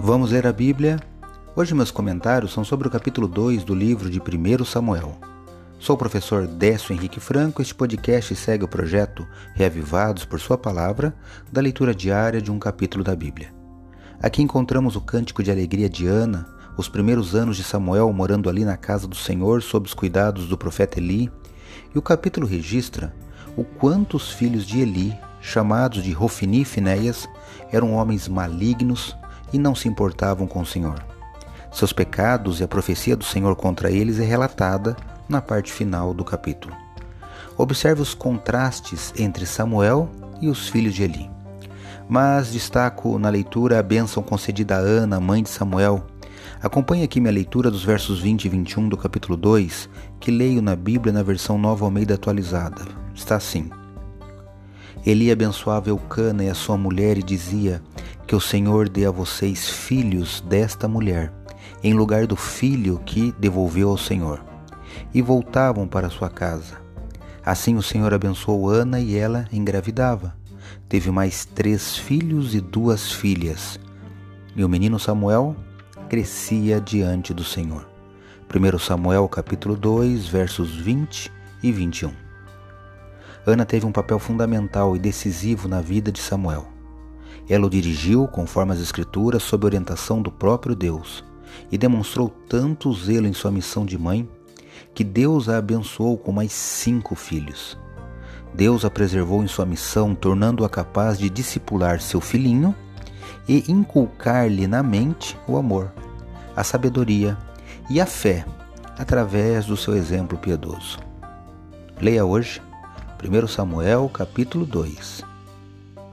Vamos ler a Bíblia? Hoje meus comentários são sobre o capítulo 2 do livro de 1 Samuel. Sou o professor Décio Henrique Franco. Este podcast segue o projeto Reavivados por Sua Palavra, da leitura diária de um capítulo da Bíblia. Aqui encontramos o cântico de alegria de Ana, os primeiros anos de Samuel morando ali na casa do Senhor sob os cuidados do profeta Eli, e o capítulo registra o quanto os filhos de Eli, chamados de Rofini e Finéias, eram homens malignos e não se importavam com o Senhor. Seus pecados e a profecia do Senhor contra eles é relatada na parte final do capítulo. Observe os contrastes entre Samuel e os filhos de Eli. Mas destaco na leitura a bênção concedida a Ana, mãe de Samuel. Acompanhe aqui minha leitura dos versos 20 e 21 do capítulo 2, que leio na Bíblia na versão Nova Almeida atualizada. Está assim: Eli abençoava Eucana e a sua mulher e dizia: Que o Senhor dê a vocês filhos desta mulher, em lugar do filho que devolveu ao Senhor. E voltavam para sua casa. Assim o Senhor abençoou Ana e ela engravidava. Teve mais três filhos e duas filhas. E o menino Samuel crescia diante do Senhor. 1 Samuel capítulo 2, versos 20 e 21. Ana teve um papel fundamental e decisivo na vida de Samuel. Ela o dirigiu, conforme as Escrituras, sob orientação do próprio Deus, e demonstrou tanto zelo em sua missão de mãe que Deus a abençoou com mais cinco filhos. Deus a preservou em sua missão, tornando-a capaz de discipular seu filhinho e inculcar-lhe na mente o amor, a sabedoria e a fé através do seu exemplo piedoso. Leia hoje 1 Samuel capítulo 2.